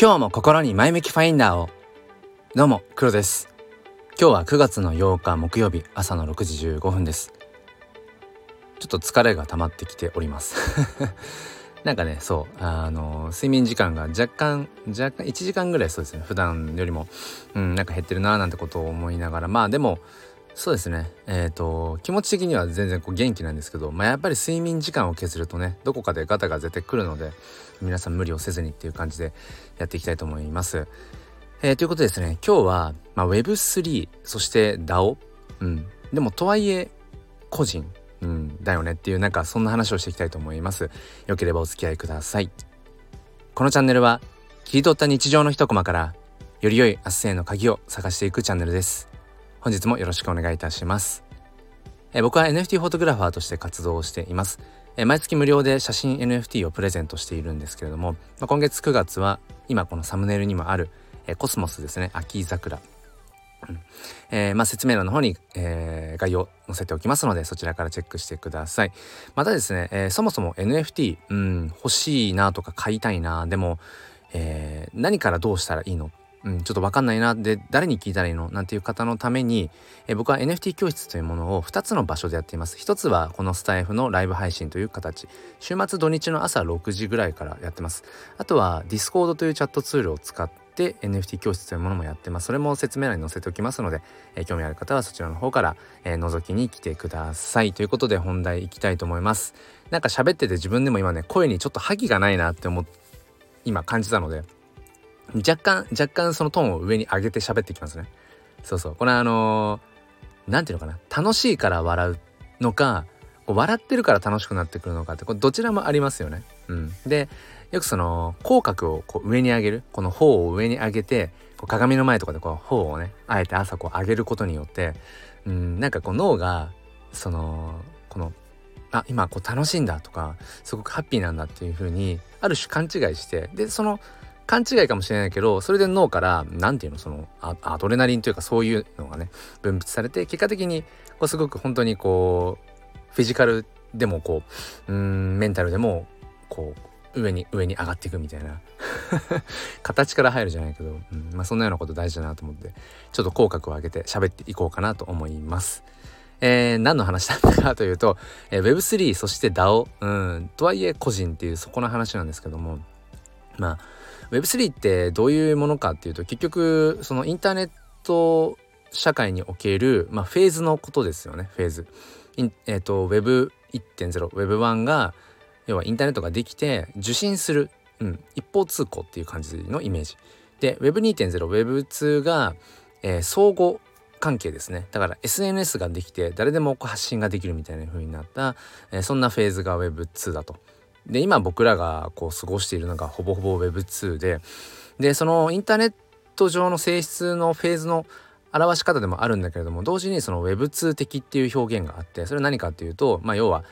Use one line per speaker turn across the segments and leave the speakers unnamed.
今日も心に前向きファインダーを。どうも黒です。今日は9月の8日木曜日朝の6時15分です。ちょっと疲れが溜まってきております。なんかねそうあの睡眠時間が若干若干1時間ぐらいそうですね普段よりもうんなんか減ってるなーなんてことを思いながら。まあでもそうですねえっ、ー、と気持ち的には全然こう元気なんですけど、まあ、やっぱり睡眠時間を削るとねどこかでガタが絶対来るので皆さん無理をせずにっていう感じでやっていきたいと思います。えー、ということでですね今日は、まあ、Web3 そして DAO、うん、でもとはいえ個人、うん、だよねっていうなんかそんな話をしていきたいと思います。よければお付き合いください。このチャンネルは切り取った日常の一コマからより良い明日への鍵を探していくチャンネルです。本日もよろしくお願いいたします。え僕は NFT フォトグラファーとして活動をしています。え毎月無料で写真 NFT をプレゼントしているんですけれども、まあ、今月9月は今このサムネイルにもある、えコスモスですね秋桜、うんえー、まあ、説明欄の方に、えー、概要載せておきますのでそちらからチェックしてくださいまたですね、えー、そもそも NFT、うん、欲しいなとか買いたいなでも、え何からどうしたらいいのうん、ちょっと分かんないなで誰に聞いたらいいの？なんていう方のためにえ僕は NFT 教室というものを2つの場所でやっています。一つはこのスタイフのライブ配信という形。週末土日の朝6時ぐらいからやってます。あとは Discord というチャットツールを使って NFT 教室というものもやってます。それも説明欄に載せておきますので、え興味ある方はそちらの方から、え、覗きに来てください。ということで本題いきたいと思います。なんか喋ってて自分でも今ね声にちょっと覇気がないなって思っ今感じたので若干若干そのトーンを上に上げて喋ってきますね。そうそう。これあの何、ー、て言うのかな。楽しいから笑うのか笑ってるから楽しくなってくるのかってこれどちらもありますよね。うん、でよくその口角をこう上に上げる。この頬を上に上げてこう鏡の前とかでこう頬をねあえて朝こう上げることによってうんなんかこう脳がそのこのあ今こう楽しいんだとかすごくハッピーなんだっていう風にある種勘違いしてでその勘違いかもしれないけどそれで脳から何て言うのそのアドレナリンというかそういうのがね分泌されて結果的にこうすごく本当にこうフィジカルでもこううんメンタルでもこう上に上に上がっていくみたいな 形から入るじゃないけど、うんまあ、そんなようなこと大事だなと思ってちょっと口角を上げて喋っていこうかなと思います。えー、何の話だったかというと、えー、Web3 そして DAO、うん、とはいえ個人っていうそこの話なんですけどもまあ Web3 ってどういうものかっていうと結局そのインターネット社会における、まあ、フェーズのことですよねフェーズ。えーと、Web1.0 Web1 が要はインターネットができて受信する、うん、一方通行っていう感じのイメージ。で Web2.0 Web2 が、えー、相互関係ですねだから SNS ができて誰でも発信ができるみたいな風になった、えー、そんなフェーズが Web2 だと。で今僕らがこう過ごしているのがほぼほぼ Web2 ででそのインターネット上の性質のフェーズの表し方でもあるんだけれども同時にその Web2 的っていう表現があってそれは何かっていうとまあ要は、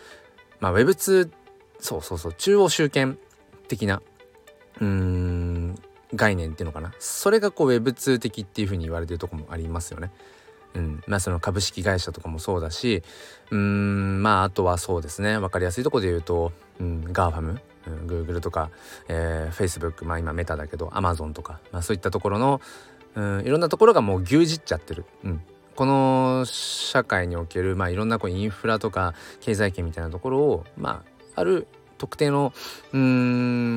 まあ、Web2 そうそうそう中央集権的なうーん概念っていうのかな。それがこう Web2 的っていうふうに言われてるとこもありますよね。うん、まあその株式会社とかもそうだしうーんまああとはそうですね。分かりやすいとこで言うと、うん、 GAFAM、うん、Google とか、えー、Facebook まあ今メタだけど Amazon とか、まあ、そういったところの、うん、いろんなところがもう牛耳っちゃってる。うんこの社会における、まあ、いろんなこうインフラとか経済圏みたいなところを、まあ、ある特定のうん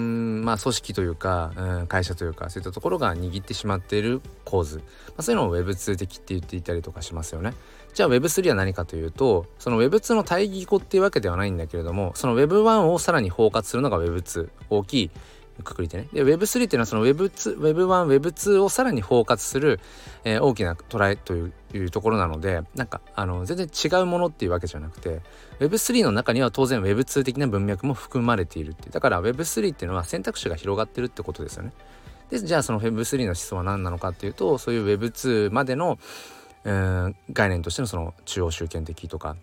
まあ組織というか、うん、会社というかそういったところが握ってしまっている構図、まあ、そういうのを Web2 的って言っていたりとかしますよね。じゃあ Web3 は何かというとその Web2 の対義語っていうわけではないんだけれどもその Web1 をさらに包括するのが Web2 大きいくくりでね。で Web3 っていうのはその Web2、Web1、Web2 をさらに包括する、えー、大きなトライといういうところなのでなんかあの全然違うものっていうわけじゃなくて Web3 の中には当然 Web2 的な文脈も含まれているってだから Web3 っていうのは選択肢が広がってるってことですよね。でじゃあその Web3 の思想は何なのかっていうとそういう Web2 までの、えー、概念としてのその中央集権的とか、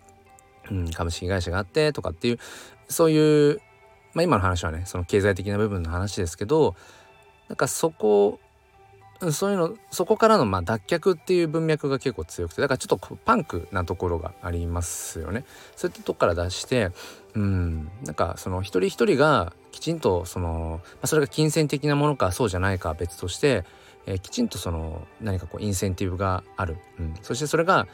うん、株式会社があってとかっていうそういうまあ今の話はねその経済的な部分の話ですけどなんかそこそういうのそこからのま脱却っていう文脈が結構強くてだからちょっとパンクなところがありますよね。そういったとこから出してうんなんかその一人一人がきちんとその、まあ、それが金銭的なものかそうじゃないか別として、えー、きちんとその何かこうインセンティブがある、うん、そしてそれが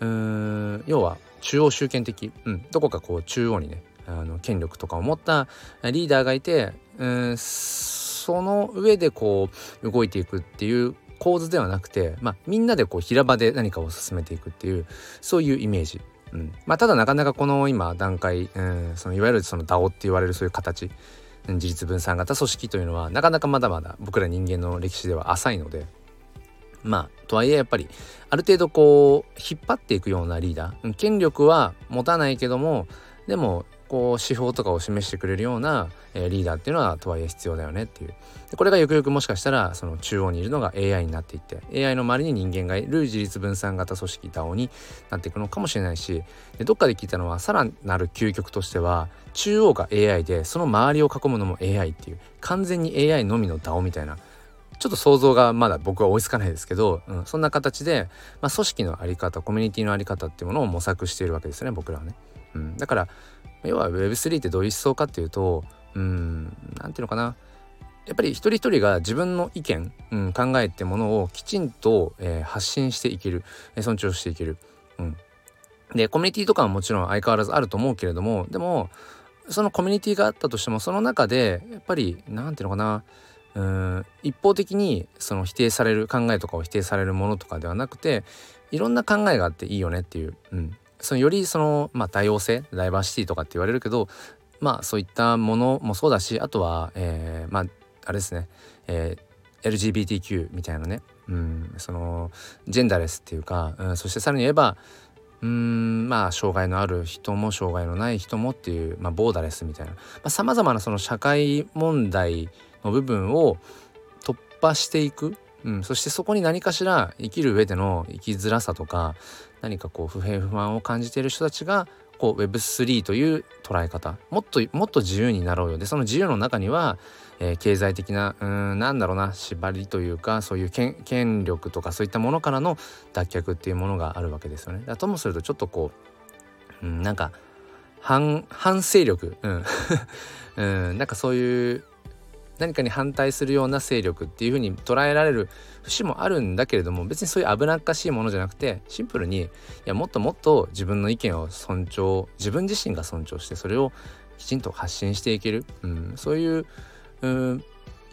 うん要は中央集権的、うん、どこかこう中央にねあの権力とかを持ったリーダーがいてうんその上でこう動いていくっていう構図ではなくて、まあ、みんなでこう平場で何かを進めていくっていうそういうイメージ、うん。まあ、ただなかなかこの今段階、うん、そのいわゆるその DAO って言われるそういう形自立分散型組織というのはなかなかまだまだ僕ら人間の歴史では浅いのでまあとはいえやっぱりある程度こう引っ張っていくようなリーダー。権力は持たないけどもでもこう手法とかを示してくれるような、えー、リーダーっていうのはとはいえ必要だよねっていうでこれがよくよくもしかしたらその中央にいるのが AI になっていって AI の周りに人間がいる自立分散型組織 DAO になっていくのかもしれないしでどっかで聞いたのはさらなる究極としては中央が AI でその周りを囲むのも AI っていう完全に AI のみの DAO みたいなちょっと想像がまだ僕は追いつかないですけど、うん、そんな形で、まあ、組織の在り方コミュニティの在り方っていうものを模索しているわけですよね僕らはね。うん、だから要は Web3 ってどういう思想かっていうとうん何ていうのかな。やっぱり一人一人が自分の意見、うん、考えってものをきちんと、えー、発信していける、え尊重していける。うん、でコミュニティとかはもちろん相変わらずあると思うけれどもでもそのコミュニティがあったとしてもその中でやっぱり何ていうのかな。うん一方的にその否定される考えとかを否定されるものとかではなくていろんな考えがあっていいよねっていう、うん、そのよりその、まあ、多様性ダイバーシティとかって言われるけどまあそういったものもそうだしあとは、えー、まああれですね、えー、LGBTQ みたいなね、うん、そのジェンダーレスっていうか、うん、そしてさらに言えばうんまあ障害のある人も障害のない人もっていう、まあ、ボーダレスみたいなさまざ、まなその社会問題の部分を突破していく、うん、そしてそこに何かしら生きる上での生きづらさとか何かこう不平不満を感じている人たちがこう Web3 という捉え方。もっともっと自由になろうよ。でその自由の中には、えー、経済的なうんなんだろうな縛りというかそういう権力とかそういったものからの脱却っていうものがあるわけですよね。だともするとちょっとこう、うん、なんか反反勢力、うん、うん、なんかそういう何かに反対するような勢力っていうふうに捉えられる節もあるんだけれども別にそういう危なっかしいものじゃなくてシンプルにいやもっともっと自分の意見を尊重自分自身が尊重してそれをきちんと発信していける、うん、そういう、うん、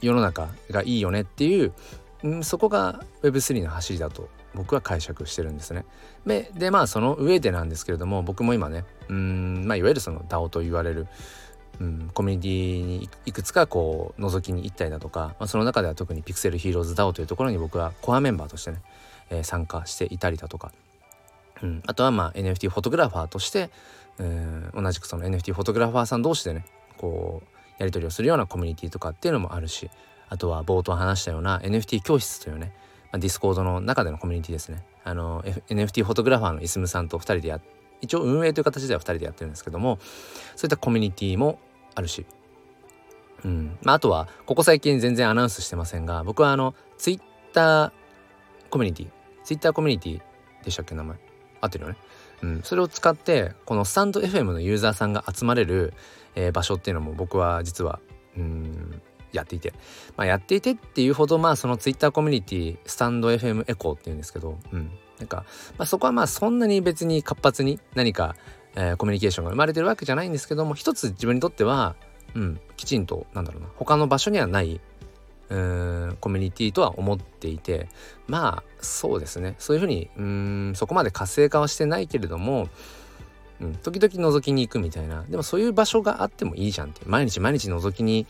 世の中がいいよねっていう、うん、そこが Web3 の走りだと僕は解釈してるんですね。ででまあその上でなんですけれども僕も今ねうん、まあ、いわゆるその DAO と言われるうん、コミュニティにいくつかこう覗きに行ったりだとか、まあ、その中では特にピクセルヒーローズ DAO というところに僕はコアメンバーとしてね、えー、参加していたりだとか、うん、あとはまあ NFT フォトグラファーとして、うん、同じくその NFT フォトグラファーさん同士でねこうやり取りをするようなコミュニティとかっていうのもあるしあとは冒頭話したような NFT 教室というね、まあ、 Discord の中でのコミュニティですね。あの、F、NFT フォトグラファーのイスムさんと2人でや一応運営という形では2人でやってるんですけどもそういったコミュニティもあるし、うん。まあ、あとはここ最近全然アナウンスしてませんが僕はあのツイッターコミュニティツイッターコミュニティでしたっけ名前。合ってるよね。うん、それを使ってこのスタンド FM のユーザーさんが集まれる、えー、場所っていうのも僕は実はうんやっていて、まあ、やっていてっていうほどまあそのツイッターコミュニティスタンド FM エコーっていうんですけど、うん、なんか、まあ、そこはまあそんなに別に活発に何かえー、コミュニケーションが生まれてるわけじゃないんですけども一つ自分にとっては、うん、きちんとなんだろうな他の場所にはないうーんコミュニティとは思っていてまあそうですね。そういうふうにうんそこまで活性化はしてないけれども、うん、時々覗きに行くみたいな。でもそういう場所があってもいいじゃんって毎日毎日覗きに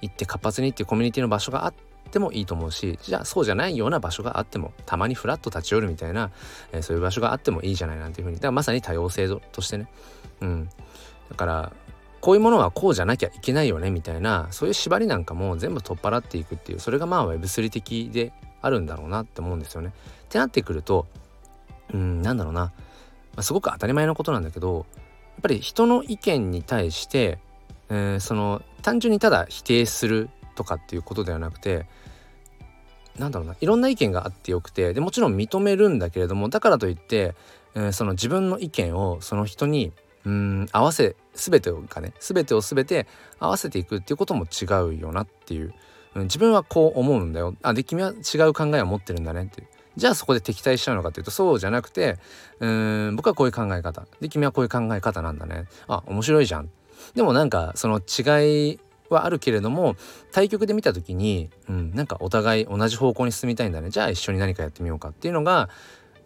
行って活発にっていうコミュニティの場所があってってもいいと思うしじゃあそうじゃないような場所があってもたまにフラッと立ち寄るみたいな、えー、そういう場所があってもいいじゃないなんていうふうに。だからまさに多様性としてね。うん。だからこういうものはこうじゃなきゃいけないよねみたいなそういう縛りなんかも全部取っ払っていくっていうそれがまあ Web3 的であるんだろうなって思うんですよね。ってなってくるとうんなんだろうな、まあ、すごく当たり前のことなんだけどやっぱり人の意見に対して、えー、その単純にただ否定するとかっていうことではなくてなんだろうないろんな意見があってよくてでもちろん認めるんだけれどもだからといって、えー、その自分の意見をその人にうん合わせ全てがね全てを全て合わせていくっていうことも違うよなっていう、うん、自分はこう思うんだよ。あで君は違う考えを持ってるんだねってじゃあそこで敵対しちゃうのかっていうとそうじゃなくてうん僕はこういう考え方。で君はこういう考え方なんだね。あ面白いじゃん。でもなんかその違いはあるけれども対局で見た時に、うん、なんかお互い同じ方向に進みたいんだね。じゃあ一緒に何かやってみようかっていうのが、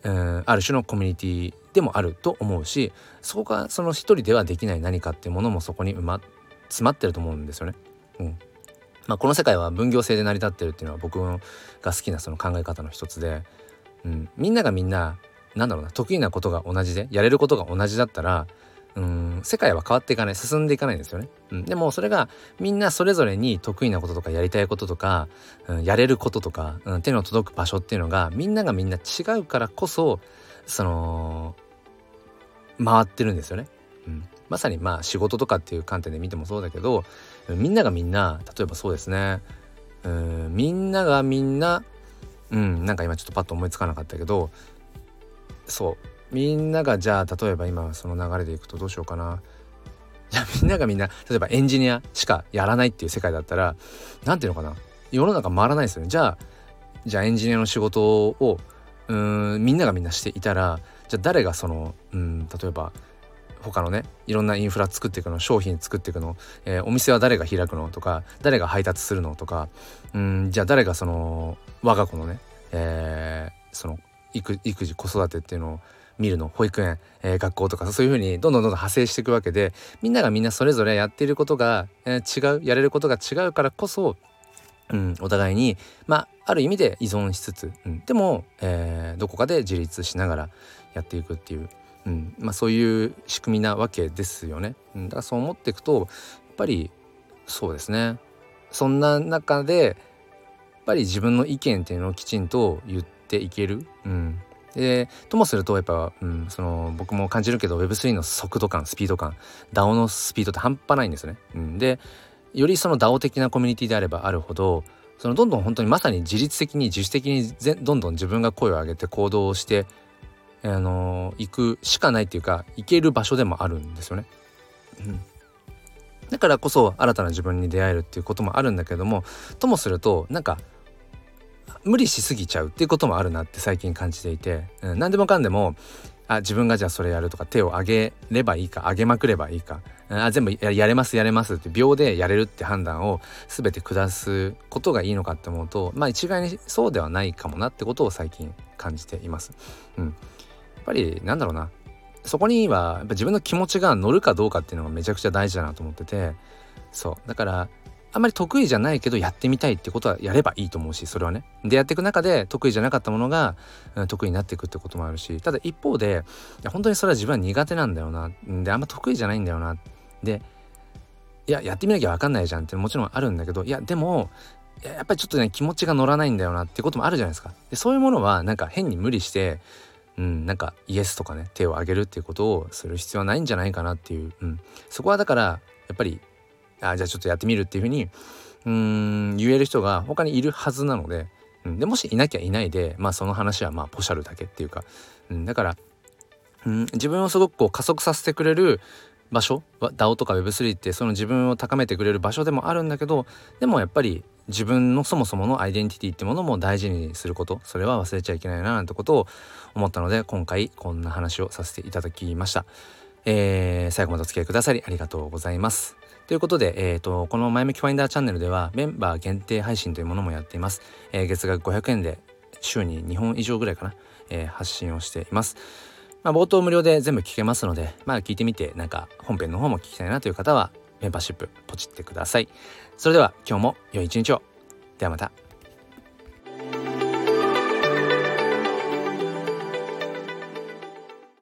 うん、ある種のコミュニティでもあると思うしそこがその一人ではできない何かっていうものもそこに、ま、詰まってると思うんですよね。うん。まあ、この世界は分業制で成り立ってるっていうのは僕が好きなその考え方の一つで、うん、みんながみんななんだろうな得意なことが同じでやれることが同じだったらうん世界は変わっていかない進んでいかないんですよね、うん、でもそれがみんなそれぞれに得意なこととかやりたいこととか、うん、やれることとか、うん、手の届く場所っていうのがみんながみんな違うからこそその回ってるんですよね、うん、まさにまあ仕事とかっていう観点で見てもそうだけどみんながみんな例えばそうですね。うんみんながみんなうんなんか今ちょっとパッと思いつかなかったけどそう。みんながじゃあ例えば今その流れでいくとどうしようかな。じゃみんながみんな例えばエンジニアしかやらないっていう世界だったら何ていうのかな世の中回らないですよね。じゃあじゃあエンジニアの仕事をうんみんながみんなしていたらじゃあ誰がそのうん例えば他のねいろんなインフラ作っていくの商品作っていくの、えー、お店は誰が開くのとか誰が配達するのとかうんじゃあ誰がその我が子のね、えー、その育児子育てっていうのを見るの保育園、えー、学校とかそういうふうにどんどんどんどん派生していくわけでみんながみんなそれぞれやっていることが、えー、違うやれることが違うからこそ、うん、お互いにまあある意味で依存しつつ、うん、でも、えー、どこかで自立しながらやっていくっていう、うんまあ、そういう仕組みなわけですよね。うん、だからそう思っていくとやっぱりそうですね。そんな中でやっぱり自分の意見っていうのをきちんと言っていける、うん、でともするとやっぱ、うん、その僕も感じるけど Web3 の速度感スピード感 DAO のスピードって半端ないんですね。うん、でよりその DAO 的なコミュニティであればあるほどそのどんどん本当にまさに自律的に自主的にどんどん自分が声を上げて行動をしてあの行くしかないっていうか行ける場所でもあるんですよね。うんだからこそ新たな自分に出会えるっていうこともあるんだけどもともするとなんか無理しすぎちゃうっていうこともあるなって最近感じていて、うん、何でもかんでもあ自分がじゃあそれやるとか手を挙げればいいか挙げまくればいいかあ全部やれますやれますって秒でやれるって判断を全て下すことがいいのかって思うとまあ一概にそうではないかもなってことを最近感じています。うん、やっぱりなんだろうな。そこにはやっぱ自分の気持ちが乗るかどうかっていうのがめちゃくちゃ大事だなと思っててそう。だからあんまり得意じゃないけどやってみたいってことはやればいいと思うしそれはね。でやっていく中で得意じゃなかったものが、得意になっていくってこともあるしただ一方でいや本当にそれは自分は苦手なんだよな。であんま得意じゃないんだよな。でいややってみなきゃ分かんないじゃんってもちろんあるんだけどいやでもやっぱりちょっとね気持ちが乗らないんだよなってこともあるじゃないですか。でそういうものはなんか変に無理してうんなんかイエスとかね手を挙げるっていうことをする必要はないんじゃないかなっていう、うん、そこはだからやっぱりあじゃあちょっとやってみるっていうふうにうん言える人が他にいるはずなので、うん、でもしいなきゃいないでまあその話はまあポシャルだけっていうか、うん、だから、うん、自分をすごくこう加速させてくれる場所 DAO とか Web3 ってその自分を高めてくれる場所でもあるんだけどでもやっぱり自分のそもそものアイデンティティってものも大事にすることそれは忘れちゃいけないななんてことを思ったので今回こんな話をさせていただきました。えー、最後までお付き合いくださりありがとうございます。ということで、えーと、この前向きファインダーチャンネルではメンバー限定配信というものもやっています。えー、月額500円で週に2本以上ぐらいかな、えー、発信をしています。まあ、冒頭無料で全部聞けますので、まあ、聞いてみてなんか本編の方も聞きたいなという方はメンバーシップポチってください。それでは今日も良い一日を。ではまた。